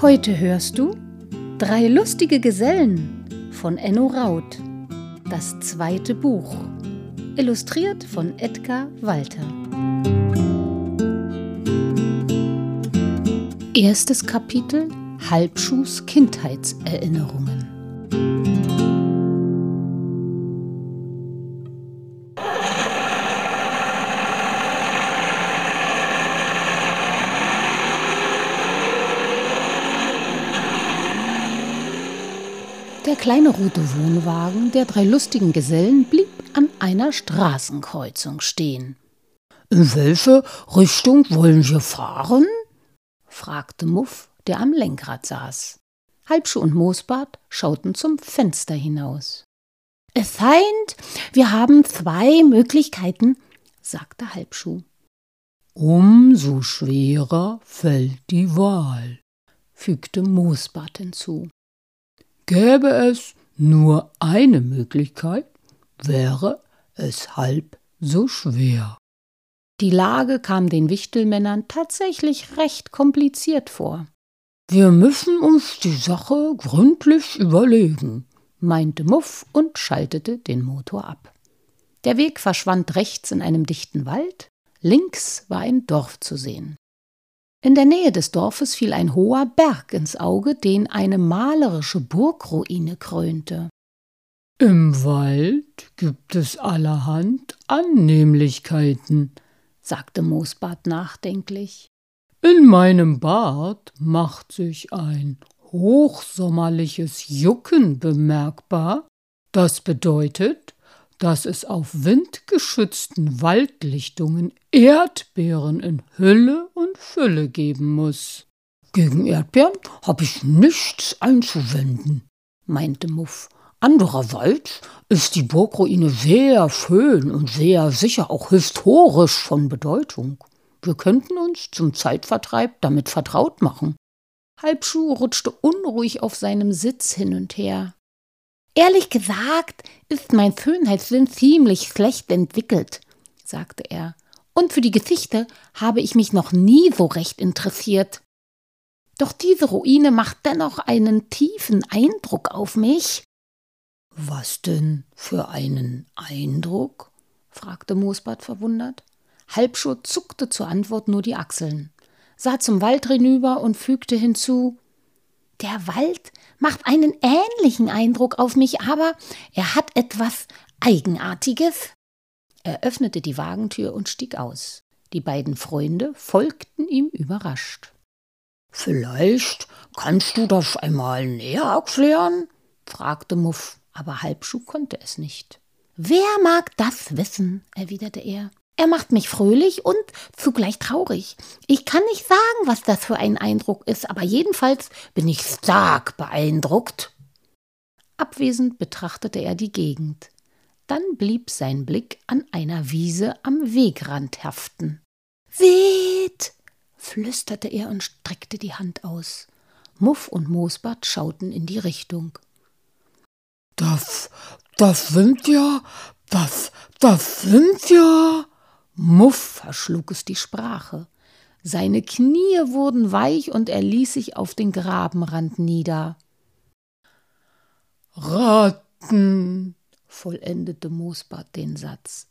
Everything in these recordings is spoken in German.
Heute hörst du Drei lustige Gesellen von Enno Raut. Das zweite Buch. Illustriert von Edgar Walter. Erstes Kapitel Halbschuhs Kindheitserinnerungen. Kleine rote Wohnwagen der drei lustigen Gesellen blieb an einer Straßenkreuzung stehen. In welche Richtung wollen wir fahren? fragte Muff, der am Lenkrad saß. Halbschuh und Moosbart schauten zum Fenster hinaus. Es scheint, wir haben zwei Möglichkeiten, sagte Halbschuh. Umso schwerer fällt die Wahl, fügte Moosbart hinzu. Gäbe es nur eine Möglichkeit, wäre es halb so schwer. Die Lage kam den Wichtelmännern tatsächlich recht kompliziert vor. Wir müssen uns die Sache gründlich überlegen, meinte Muff und schaltete den Motor ab. Der Weg verschwand rechts in einem dichten Wald, links war ein Dorf zu sehen. In der Nähe des Dorfes fiel ein hoher Berg ins Auge, den eine malerische Burgruine krönte. Im Wald gibt es allerhand Annehmlichkeiten, sagte Moosbart nachdenklich. In meinem Bart macht sich ein hochsommerliches Jucken bemerkbar. Das bedeutet, dass es auf windgeschützten Waldlichtungen Erdbeeren in Hülle und Fülle geben muss. Gegen Erdbeeren habe ich nichts einzuwenden, meinte Muff. Andererseits ist die Burgruine sehr schön und sehr sicher auch historisch von Bedeutung. Wir könnten uns zum Zeitvertreib damit vertraut machen. Halbschuh rutschte unruhig auf seinem Sitz hin und her. Ehrlich gesagt ist mein Schönheitssinn ziemlich schlecht entwickelt, sagte er, und für die Gesichter habe ich mich noch nie so recht interessiert. Doch diese Ruine macht dennoch einen tiefen Eindruck auf mich. Was denn für einen Eindruck? fragte Moosbart verwundert. Halbschuh zuckte zur Antwort nur die Achseln, sah zum Wald hinüber und fügte hinzu der Wald macht einen ähnlichen Eindruck auf mich, aber er hat etwas Eigenartiges. Er öffnete die Wagentür und stieg aus. Die beiden Freunde folgten ihm überrascht. Vielleicht kannst du das einmal näher erklären? fragte Muff, aber Halbschuh konnte es nicht. Wer mag das wissen? erwiderte er. Er macht mich fröhlich und zugleich traurig. Ich kann nicht sagen, was das für ein Eindruck ist, aber jedenfalls bin ich stark beeindruckt. Abwesend betrachtete er die Gegend. Dann blieb sein Blick an einer Wiese am Wegrand haften. Seht! flüsterte er und streckte die Hand aus. Muff und Moosbart schauten in die Richtung. Das, das sind ja, das, das sind ja. Muff verschlug es die Sprache. Seine Knie wurden weich und er ließ sich auf den Grabenrand nieder. Ratten, vollendete Moosbart den Satz.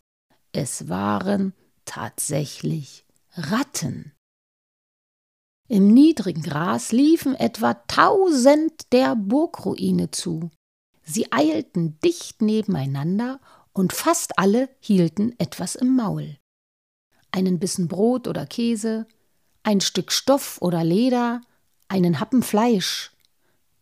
Es waren tatsächlich Ratten. Im niedrigen Gras liefen etwa tausend der Burgruine zu. Sie eilten dicht nebeneinander und fast alle hielten etwas im Maul einen Bissen Brot oder Käse, ein Stück Stoff oder Leder, einen Happen Fleisch.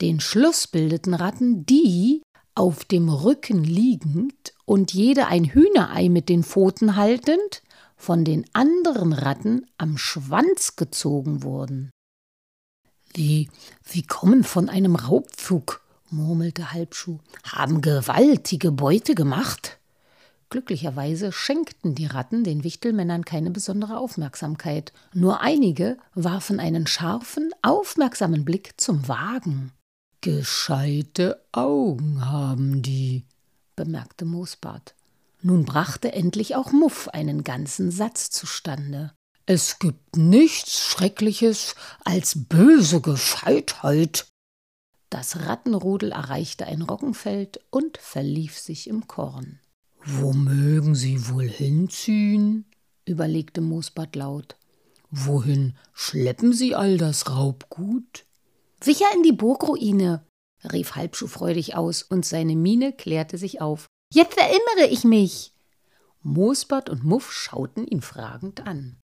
Den Schluss bildeten Ratten, die, auf dem Rücken liegend und jede ein Hühnerei mit den Pfoten haltend, von den anderen Ratten am Schwanz gezogen wurden. Wie, sie kommen von einem Raubzug, murmelte Halbschuh, haben gewaltige Beute gemacht. Glücklicherweise schenkten die Ratten den Wichtelmännern keine besondere Aufmerksamkeit. Nur einige warfen einen scharfen, aufmerksamen Blick zum Wagen. Gescheite Augen haben die, bemerkte Moosbart. Nun brachte endlich auch Muff einen ganzen Satz zustande. Es gibt nichts Schreckliches als böse Gescheitheit. Das Rattenrudel erreichte ein Roggenfeld und verlief sich im Korn. Wo mögen sie wohl hinziehen? überlegte Moosbart laut. Wohin schleppen sie all das Raubgut? Sicher in die Burgruine, rief Halbschuh freudig aus, und seine Miene klärte sich auf. Jetzt erinnere ich mich. Moosbart und Muff schauten ihn fragend an.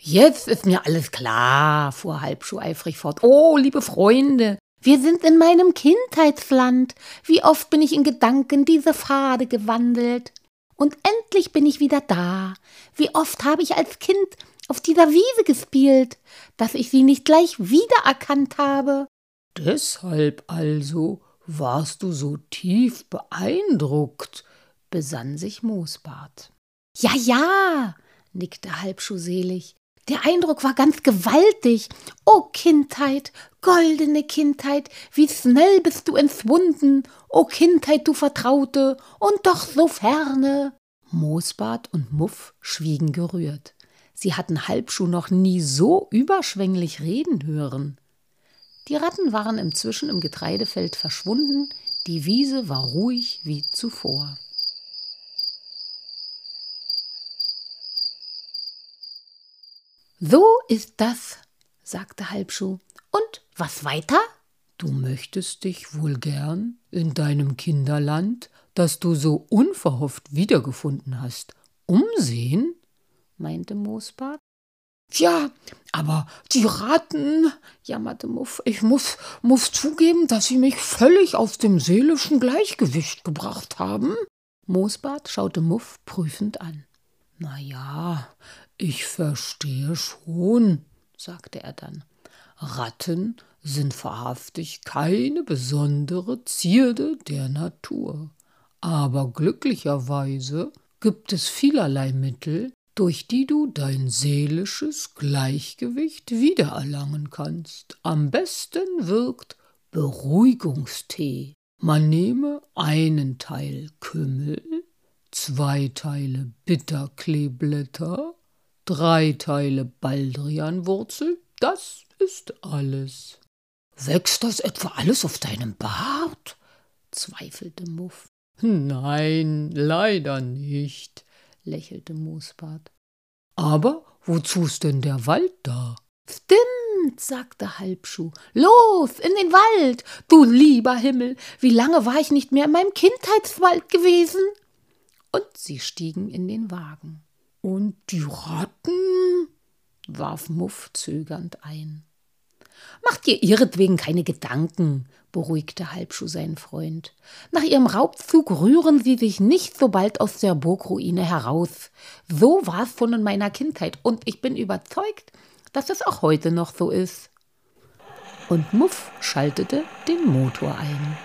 Jetzt ist mir alles klar, fuhr Halbschuh eifrig fort. Oh, liebe Freunde, wir sind in meinem Kindheitsland. Wie oft bin ich in Gedanken diese Pfade gewandelt. Und endlich bin ich wieder da. Wie oft habe ich als Kind auf dieser Wiese gespielt, dass ich sie nicht gleich wiedererkannt habe. Deshalb also warst du so tief beeindruckt, besann sich Moosbart. Ja, ja, nickte Halbschuh selig. Der Eindruck war ganz gewaltig. O Kindheit, goldene Kindheit, wie schnell bist du entschwunden, o Kindheit, du Vertraute, und doch so ferne. Moosbart und Muff schwiegen gerührt. Sie hatten Halbschuh noch nie so überschwänglich reden hören. Die Ratten waren inzwischen im Getreidefeld verschwunden, die Wiese war ruhig wie zuvor. So ist das, sagte Halbschuh. Und was weiter? Du möchtest dich wohl gern in deinem Kinderland, das du so unverhofft wiedergefunden hast, umsehen? meinte Moosbart. Tja, aber die Ratten, jammerte Muff, ich muss, muss zugeben, dass sie mich völlig aus dem seelischen Gleichgewicht gebracht haben. Moosbart schaute Muff prüfend an. Na ja, ich verstehe schon, sagte er dann. Ratten sind wahrhaftig keine besondere Zierde der Natur. Aber glücklicherweise gibt es vielerlei Mittel, durch die du dein seelisches Gleichgewicht wiedererlangen kannst. Am besten wirkt Beruhigungstee. Man nehme einen Teil Kümmel, zwei Teile Bitterkleeblätter, drei Teile Baldrianwurzel, das ist alles. Wächst das etwa alles auf deinem Bart? zweifelte Muff. Nein, leider nicht, lächelte Moosbart. Aber wozu's denn der Wald da? Stimmt, sagte Halbschuh. Los, in den Wald, du lieber Himmel, wie lange war ich nicht mehr in meinem Kindheitswald gewesen? Und sie stiegen in den Wagen. Und die Ratten? warf Muff zögernd ein. Macht ihr ihretwegen keine Gedanken, beruhigte Halbschuh seinen Freund. Nach ihrem Raubzug rühren sie sich nicht so bald aus der Burgruine heraus. So war es schon in meiner Kindheit und ich bin überzeugt, dass es auch heute noch so ist. Und Muff schaltete den Motor ein.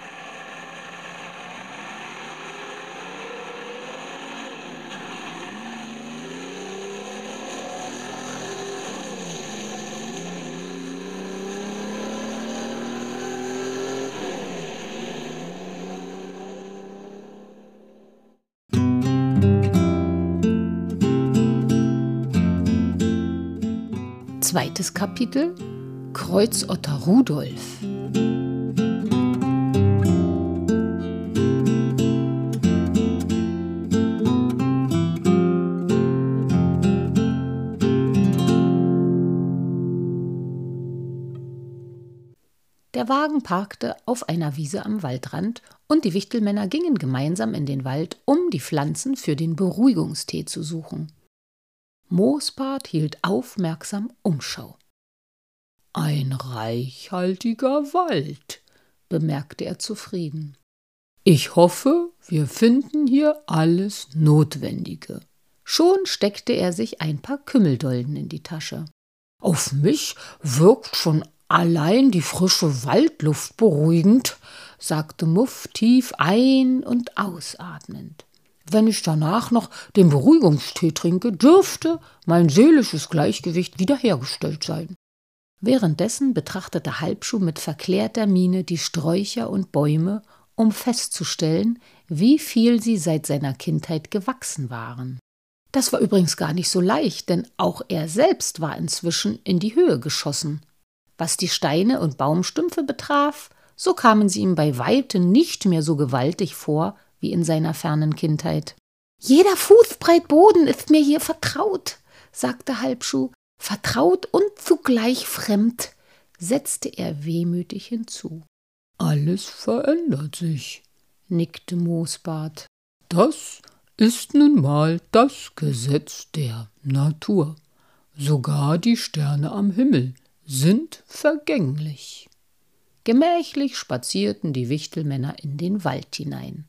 Zweites Kapitel Kreuzotter Rudolf Der Wagen parkte auf einer Wiese am Waldrand, und die Wichtelmänner gingen gemeinsam in den Wald, um die Pflanzen für den Beruhigungstee zu suchen. Moosbart hielt aufmerksam Umschau. Ein reichhaltiger Wald, bemerkte er zufrieden. Ich hoffe, wir finden hier alles Notwendige. Schon steckte er sich ein paar Kümmeldolden in die Tasche. Auf mich wirkt schon allein die frische Waldluft beruhigend, sagte Muff tief ein- und ausatmend. Wenn ich danach noch den Beruhigungstee trinke, dürfte mein seelisches Gleichgewicht wiederhergestellt sein. Währenddessen betrachtete Halbschuh mit verklärter Miene die Sträucher und Bäume, um festzustellen, wie viel sie seit seiner Kindheit gewachsen waren. Das war übrigens gar nicht so leicht, denn auch er selbst war inzwischen in die Höhe geschossen. Was die Steine und Baumstümpfe betraf, so kamen sie ihm bei weitem nicht mehr so gewaltig vor wie in seiner fernen Kindheit. Jeder Fußbreit Boden ist mir hier vertraut, sagte Halbschuh, vertraut und zugleich fremd, setzte er wehmütig hinzu. Alles verändert sich, nickte Moosbart. Das ist nun mal das Gesetz der Natur. Sogar die Sterne am Himmel sind vergänglich. Gemächlich spazierten die Wichtelmänner in den Wald hinein.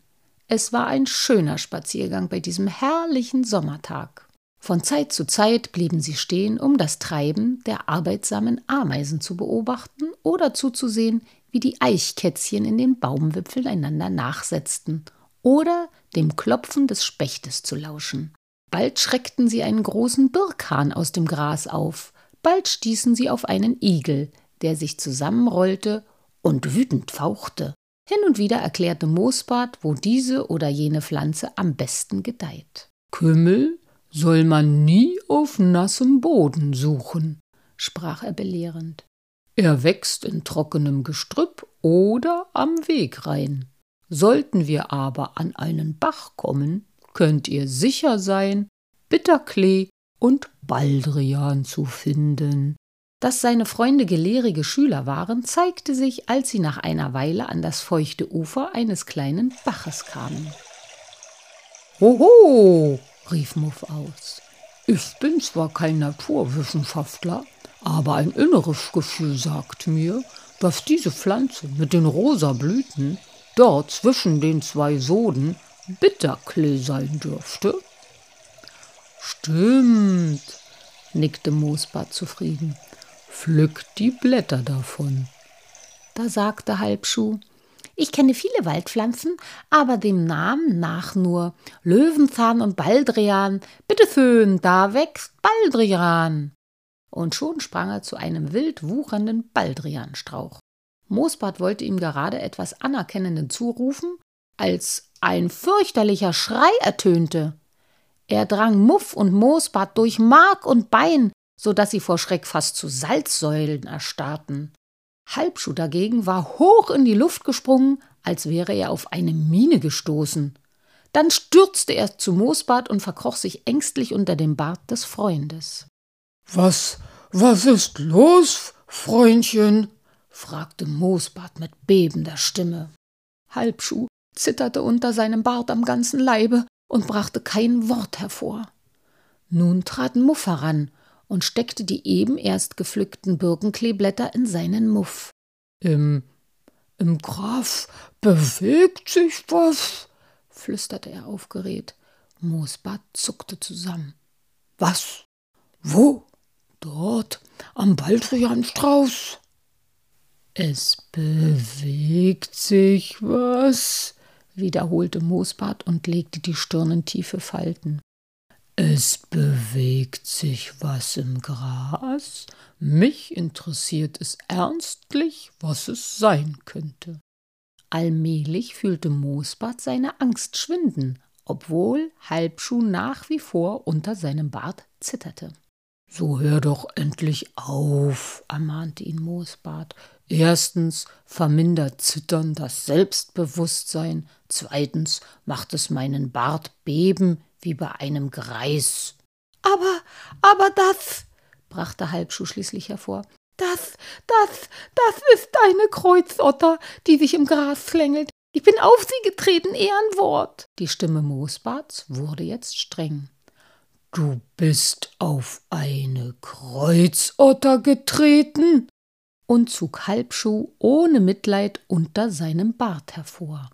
Es war ein schöner Spaziergang bei diesem herrlichen Sommertag. Von Zeit zu Zeit blieben sie stehen, um das Treiben der arbeitsamen Ameisen zu beobachten oder zuzusehen, wie die Eichkätzchen in den Baumwipfeln einander nachsetzten oder dem Klopfen des Spechtes zu lauschen. Bald schreckten sie einen großen Birkhahn aus dem Gras auf, bald stießen sie auf einen Igel, der sich zusammenrollte und wütend fauchte. Hin und wieder erklärte Moosbart, wo diese oder jene Pflanze am besten gedeiht. Kümmel soll man nie auf nassem Boden suchen, sprach er belehrend. Er wächst in trockenem Gestrüpp oder am Wegrain. Sollten wir aber an einen Bach kommen, könnt ihr sicher sein, Bitterklee und Baldrian zu finden. Dass seine Freunde gelehrige Schüler waren, zeigte sich, als sie nach einer Weile an das feuchte Ufer eines kleinen Baches kamen. Hoho, rief Muff aus. Ich bin zwar kein Naturwissenschaftler, aber ein inneres Gefühl sagt mir, dass diese Pflanze mit den rosa Blüten dort zwischen den zwei Soden Bitterklee sein dürfte? Stimmt, nickte Moosbart zufrieden. Pflückt die Blätter davon. Da sagte Halbschuh, ich kenne viele Waldpflanzen, aber dem Namen nach nur Löwenzahn und Baldrian. Bitte schön, da wächst Baldrian. Und schon sprang er zu einem wild wuchernden Baldrianstrauch. Moosbart wollte ihm gerade etwas Anerkennenden zurufen, als ein fürchterlicher Schrei ertönte. Er drang Muff und Moosbart durch Mark und Bein, so dass sie vor Schreck fast zu Salzsäulen erstarrten. Halbschuh dagegen war hoch in die Luft gesprungen, als wäre er auf eine Mine gestoßen. Dann stürzte er zu Moosbart und verkroch sich ängstlich unter dem Bart des Freundes. Was, was ist los, Freundchen? fragte Moosbart mit bebender Stimme. Halbschuh zitterte unter seinem Bart am ganzen Leibe und brachte kein Wort hervor. Nun trat Muff heran und steckte die eben erst gepflückten Birkenkleeblätter in seinen Muff. Im, im Graf bewegt sich was, flüsterte er aufgeregt. Moosbart zuckte zusammen. Was? Wo? Dort, am Baldrianstrauß. Es bewegt sich was, wiederholte Moosbart und legte die Stirn in tiefe Falten. Es bewegt sich was im Gras. Mich interessiert es ernstlich, was es sein könnte. Allmählich fühlte Moosbart seine Angst schwinden, obwohl Halbschuh nach wie vor unter seinem Bart zitterte. So hör doch endlich auf, ermahnte ihn Moosbart. Erstens vermindert Zittern das Selbstbewusstsein, zweitens macht es meinen Bart beben wie bei einem Greis. Aber, aber das, brachte Halbschuh schließlich hervor, das, das, das ist eine Kreuzotter, die sich im Gras schlängelt. Ich bin auf sie getreten, Ehrenwort. Die Stimme Moosbarts wurde jetzt streng. Du bist auf eine Kreuzotter getreten? und zog Halbschuh ohne Mitleid unter seinem Bart hervor.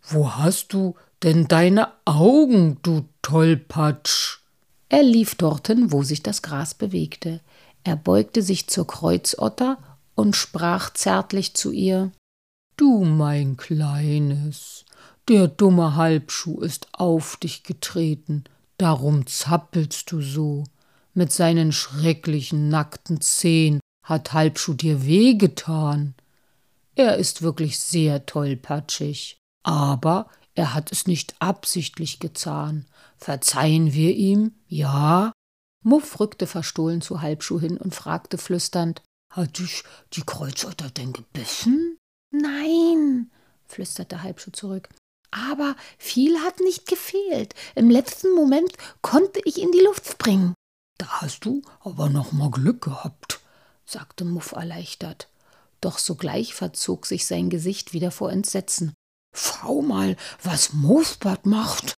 Wo hast du denn deine Augen, du Tollpatsch? Er lief dorthin, wo sich das Gras bewegte. Er beugte sich zur Kreuzotter und sprach zärtlich zu ihr Du, mein Kleines, der dumme Halbschuh ist auf dich getreten, Darum zappelst du so. Mit seinen schrecklichen nackten Zehen hat Halbschuh dir wehgetan. Er ist wirklich sehr tollpatschig, aber er hat es nicht absichtlich getan. Verzeihen wir ihm, ja? Muff rückte verstohlen zu Halbschuh hin und fragte flüsternd, hat dich die Kreuzotter denn gebissen? Nein, flüsterte Halbschuh zurück. Aber viel hat nicht gefehlt. Im letzten Moment konnte ich in die Luft springen. Da hast du aber noch mal Glück gehabt, sagte Muff erleichtert. Doch sogleich verzog sich sein Gesicht wieder vor Entsetzen. Schau mal, was Moosbart macht.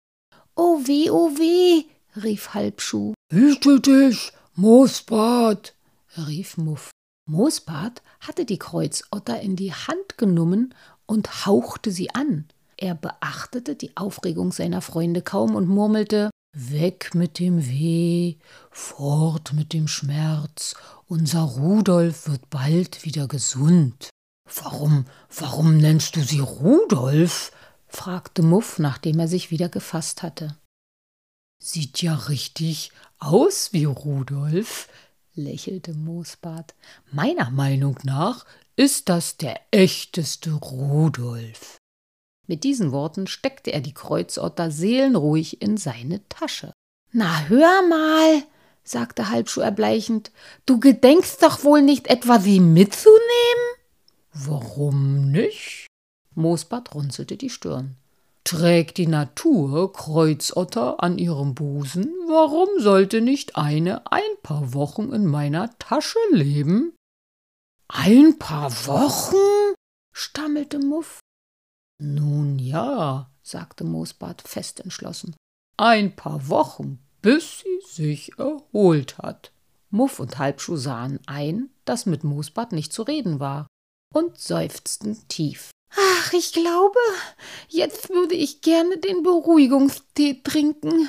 Oh weh, oh weh, rief Halbschuh. Hüte dich, Moosbart, rief Muff. Moosbart hatte die Kreuzotter in die Hand genommen und hauchte sie an. Er beachtete die Aufregung seiner Freunde kaum und murmelte Weg mit dem Weh, fort mit dem Schmerz, unser Rudolf wird bald wieder gesund. Warum, warum nennst du sie Rudolf? fragte Muff, nachdem er sich wieder gefasst hatte. Sieht ja richtig aus wie Rudolf, lächelte Moosbart. Meiner Meinung nach ist das der echteste Rudolf. Mit diesen Worten steckte er die Kreuzotter seelenruhig in seine Tasche. Na, hör mal, sagte Halbschuh erbleichend, du gedenkst doch wohl nicht etwa, sie mitzunehmen? Warum nicht? Moosbart runzelte die Stirn. Trägt die Natur Kreuzotter an ihrem Busen, warum sollte nicht eine ein paar Wochen in meiner Tasche leben? Ein paar Wochen? stammelte Muff. Nun ja, sagte Moosbart fest entschlossen. Ein paar Wochen, bis sie sich erholt hat. Muff und Halbschuh sahen ein, dass mit Moosbart nicht zu reden war, und seufzten tief. Ach, ich glaube, jetzt würde ich gerne den Beruhigungstee trinken,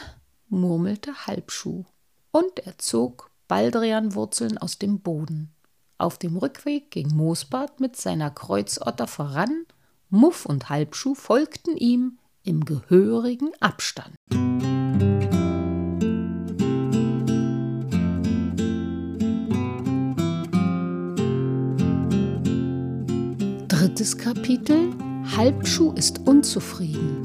murmelte Halbschuh. Und er zog Baldrianwurzeln aus dem Boden. Auf dem Rückweg ging Moosbart mit seiner Kreuzotter voran Muff und Halbschuh folgten ihm im gehörigen Abstand. Drittes Kapitel Halbschuh ist unzufrieden.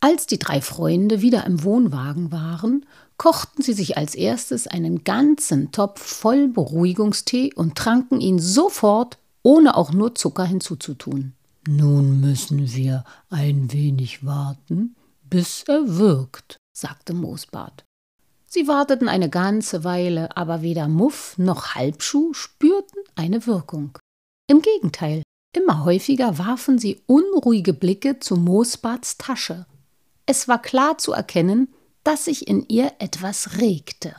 Als die drei Freunde wieder im Wohnwagen waren, kochten sie sich als erstes einen ganzen Topf voll Beruhigungstee und tranken ihn sofort, ohne auch nur Zucker hinzuzutun. Nun müssen wir ein wenig warten, bis er wirkt, sagte Moosbart. Sie warteten eine ganze Weile, aber weder Muff noch Halbschuh spürten eine Wirkung. Im Gegenteil, immer häufiger warfen sie unruhige Blicke zu Moosbarts Tasche. Es war klar zu erkennen, dass sich in ihr etwas regte.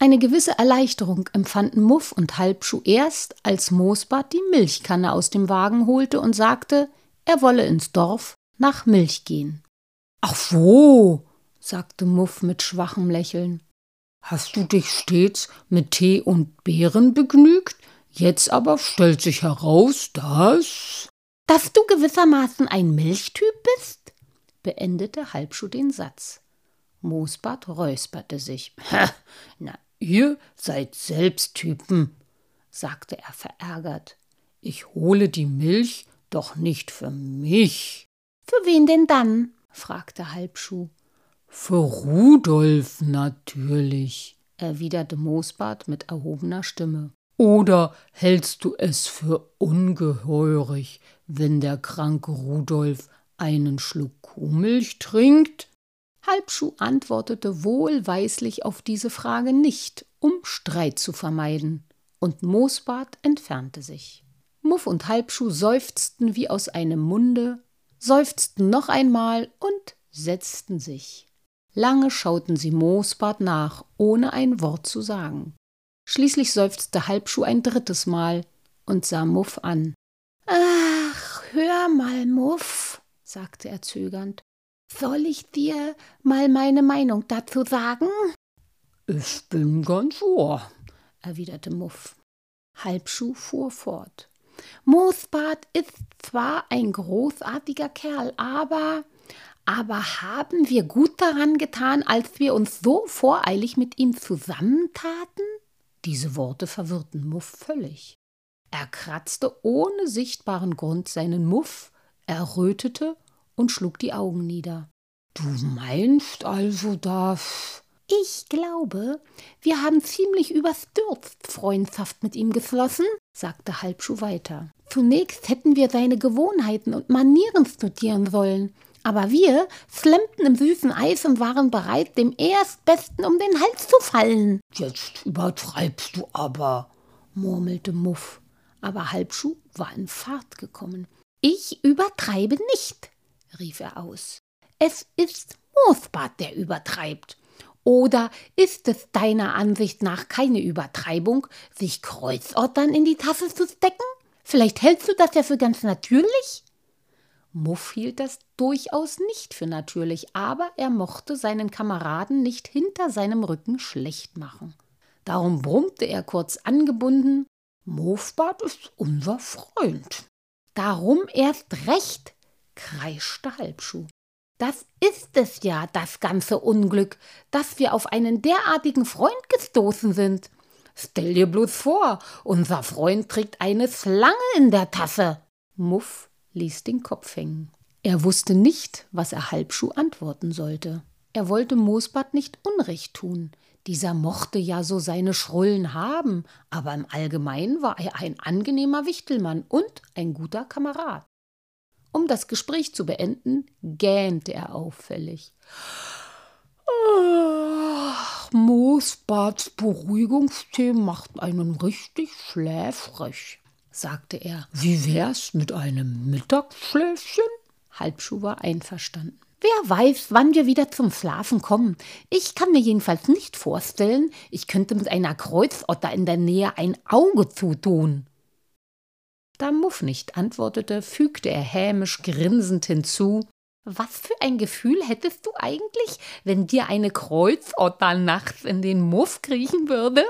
Eine gewisse Erleichterung empfanden Muff und Halbschuh erst, als Moosbart die Milchkanne aus dem Wagen holte und sagte, er wolle ins Dorf nach Milch gehen. Ach wo, sagte Muff mit schwachem Lächeln. Hast du dich stets mit Tee und Beeren begnügt? Jetzt aber stellt sich heraus, dass. Dass du gewissermaßen ein Milchtyp bist? beendete Halbschuh den Satz. Moosbart räusperte sich. Na, ihr seid selbst Typen, sagte er verärgert. Ich hole die Milch doch nicht für mich. Für wen denn dann? Fragte Halbschuh. Für Rudolf natürlich, erwiderte Moosbart mit erhobener Stimme. Oder hältst du es für ungeheurig, wenn der kranke Rudolf einen Schluck Kuhmilch trinkt? Halbschuh antwortete wohlweislich auf diese Frage nicht, um Streit zu vermeiden, und Moosbart entfernte sich. Muff und Halbschuh seufzten wie aus einem Munde, seufzten noch einmal und setzten sich. Lange schauten sie Moosbart nach, ohne ein Wort zu sagen. Schließlich seufzte Halbschuh ein drittes Mal und sah Muff an. Ach, hör mal, Muff, sagte er zögernd. Soll ich dir mal meine Meinung dazu sagen? Ich bin ganz ohr, erwiderte Muff. Halbschuh fuhr fort. Moosbart ist zwar ein großartiger Kerl, aber Aber haben wir gut daran getan, als wir uns so voreilig mit ihm zusammentaten? Diese Worte verwirrten Muff völlig. Er kratzte ohne sichtbaren Grund seinen Muff, errötete und schlug die Augen nieder. Du meinst also, dass. Ich glaube, wir haben ziemlich überstürzt Freundschaft mit ihm geschlossen, sagte Halbschuh weiter. Zunächst hätten wir seine Gewohnheiten und Manieren studieren sollen. Aber wir flemmten im süßen Eis und waren bereit, dem Erstbesten um den Hals zu fallen. Jetzt übertreibst du aber, murmelte Muff. Aber Halbschuh war in Fahrt gekommen. Ich übertreibe nicht, rief er aus. Es ist Moosbart, der übertreibt. Oder ist es deiner Ansicht nach keine Übertreibung, sich Kreuzottern in die Tasse zu stecken? Vielleicht hältst du das ja für ganz natürlich? Muff hielt das durchaus nicht für natürlich, aber er mochte seinen Kameraden nicht hinter seinem Rücken schlecht machen. Darum brummte er kurz angebunden Muffbart ist unser Freund. Darum erst recht, kreischte Halbschuh. Das ist es ja, das ganze Unglück, dass wir auf einen derartigen Freund gestoßen sind. Stell dir bloß vor, unser Freund trägt eine Schlange in der Tasse. Muff ließ den Kopf hängen. Er wusste nicht, was er Halbschuh antworten sollte. Er wollte Moosbart nicht Unrecht tun. Dieser mochte ja so seine Schrullen haben, aber im Allgemeinen war er ein angenehmer Wichtelmann und ein guter Kamerad. Um das Gespräch zu beenden, gähnte er auffällig. Ach, Moosbarts Beruhigungstee macht einen richtig schläfrig sagte er. Wie wär's mit einem Mittagsschläfchen? Halbschuh war einverstanden. Wer weiß, wann wir wieder zum Schlafen kommen. Ich kann mir jedenfalls nicht vorstellen, ich könnte mit einer Kreuzotter in der Nähe ein Auge zutun. Da Muff nicht antwortete, fügte er hämisch grinsend hinzu Was für ein Gefühl hättest du eigentlich, wenn dir eine Kreuzotter nachts in den Muff kriechen würde?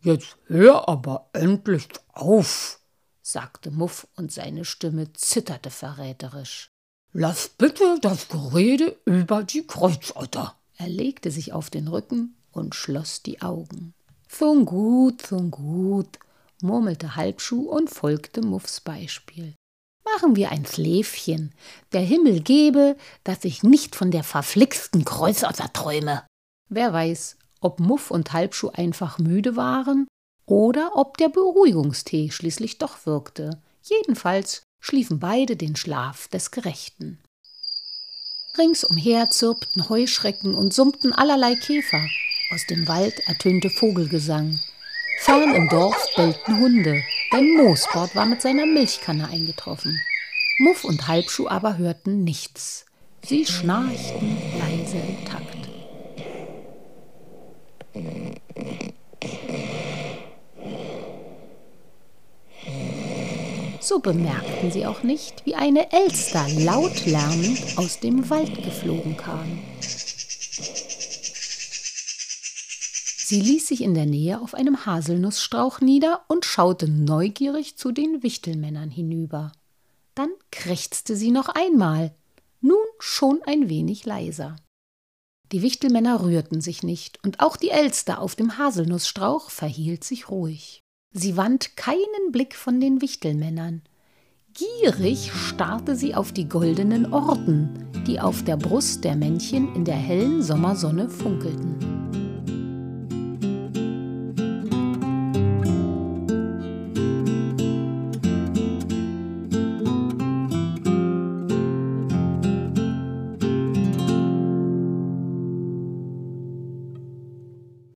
Jetzt hör aber endlich auf, sagte Muff und seine Stimme zitterte verräterisch. Lass bitte das Gerede über die Kreuzotter. Er legte sich auf den Rücken und schloss die Augen. So gut, so gut, murmelte Halbschuh und folgte Muffs Beispiel. Machen wir ein Schläfchen. Der Himmel gebe, dass ich nicht von der verflixten Kreuzotter träume. Wer weiß, ob Muff und Halbschuh einfach müde waren oder ob der Beruhigungstee schließlich doch wirkte. Jedenfalls schliefen beide den Schlaf des Gerechten. Ringsumher zirpten Heuschrecken und summten allerlei Käfer. Aus dem Wald ertönte Vogelgesang. Fern im Dorf bellten Hunde, denn Moosbord war mit seiner Milchkanne eingetroffen. Muff und Halbschuh aber hörten nichts. Sie schnarchten leise im Takt. So bemerkten sie auch nicht, wie eine Elster laut lärmend aus dem Wald geflogen kam. Sie ließ sich in der Nähe auf einem Haselnussstrauch nieder und schaute neugierig zu den Wichtelmännern hinüber. Dann krächzte sie noch einmal, nun schon ein wenig leiser. Die Wichtelmänner rührten sich nicht, und auch die Elster auf dem Haselnussstrauch verhielt sich ruhig. Sie wand keinen Blick von den Wichtelmännern. Gierig starrte sie auf die goldenen Orden, die auf der Brust der Männchen in der hellen Sommersonne funkelten.